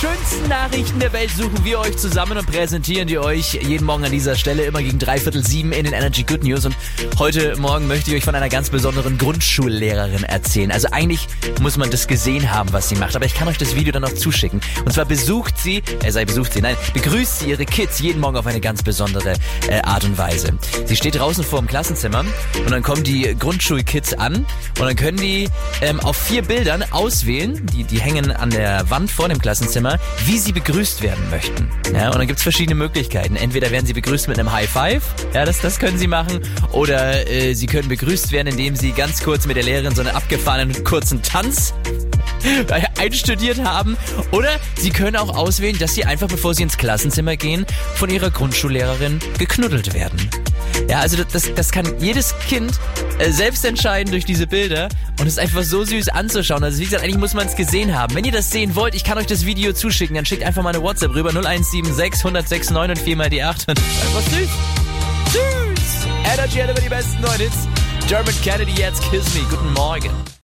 schönsten Nachrichten der Welt suchen wir euch zusammen und präsentieren die euch jeden Morgen an dieser Stelle immer gegen dreiviertel sieben in den Energy Good News. Und heute Morgen möchte ich euch von einer ganz besonderen Grundschullehrerin erzählen. Also eigentlich muss man das gesehen haben, was sie macht. Aber ich kann euch das Video dann noch zuschicken. Und zwar besucht sie, äh, sei besucht sie, nein, begrüßt sie ihre Kids jeden Morgen auf eine ganz besondere äh, Art und Weise. Sie steht draußen vor dem Klassenzimmer und dann kommen die Grundschulkids an und dann können die ähm, auf vier Bildern auswählen, die, die hängen an der Wand vor dem Klassenzimmer, wie sie begrüßt werden möchten. Ja, und dann gibt's verschiedene Möglichkeiten. Entweder werden sie begrüßt mit einem High Five, ja, das, das können sie machen, oder äh, sie können begrüßt werden, indem sie ganz kurz mit der Lehrerin so einen abgefahrenen kurzen Tanz einstudiert haben. Oder sie können auch auswählen, dass sie einfach, bevor sie ins Klassenzimmer gehen, von ihrer Grundschullehrerin geknuddelt werden. Ja, also das, das kann jedes Kind äh, selbst entscheiden durch diese Bilder und es ist einfach so süß anzuschauen. Also wie gesagt, eigentlich muss man es gesehen haben. Wenn ihr das sehen wollt, ich kann euch das Video zuschicken, dann schickt einfach mal eine WhatsApp rüber 0176 106 9 und 4 mal die 8 und einfach süß. Süß! Energy hat immer die besten neuen Hits. German Kennedy jetzt Kiss Me. Guten Morgen.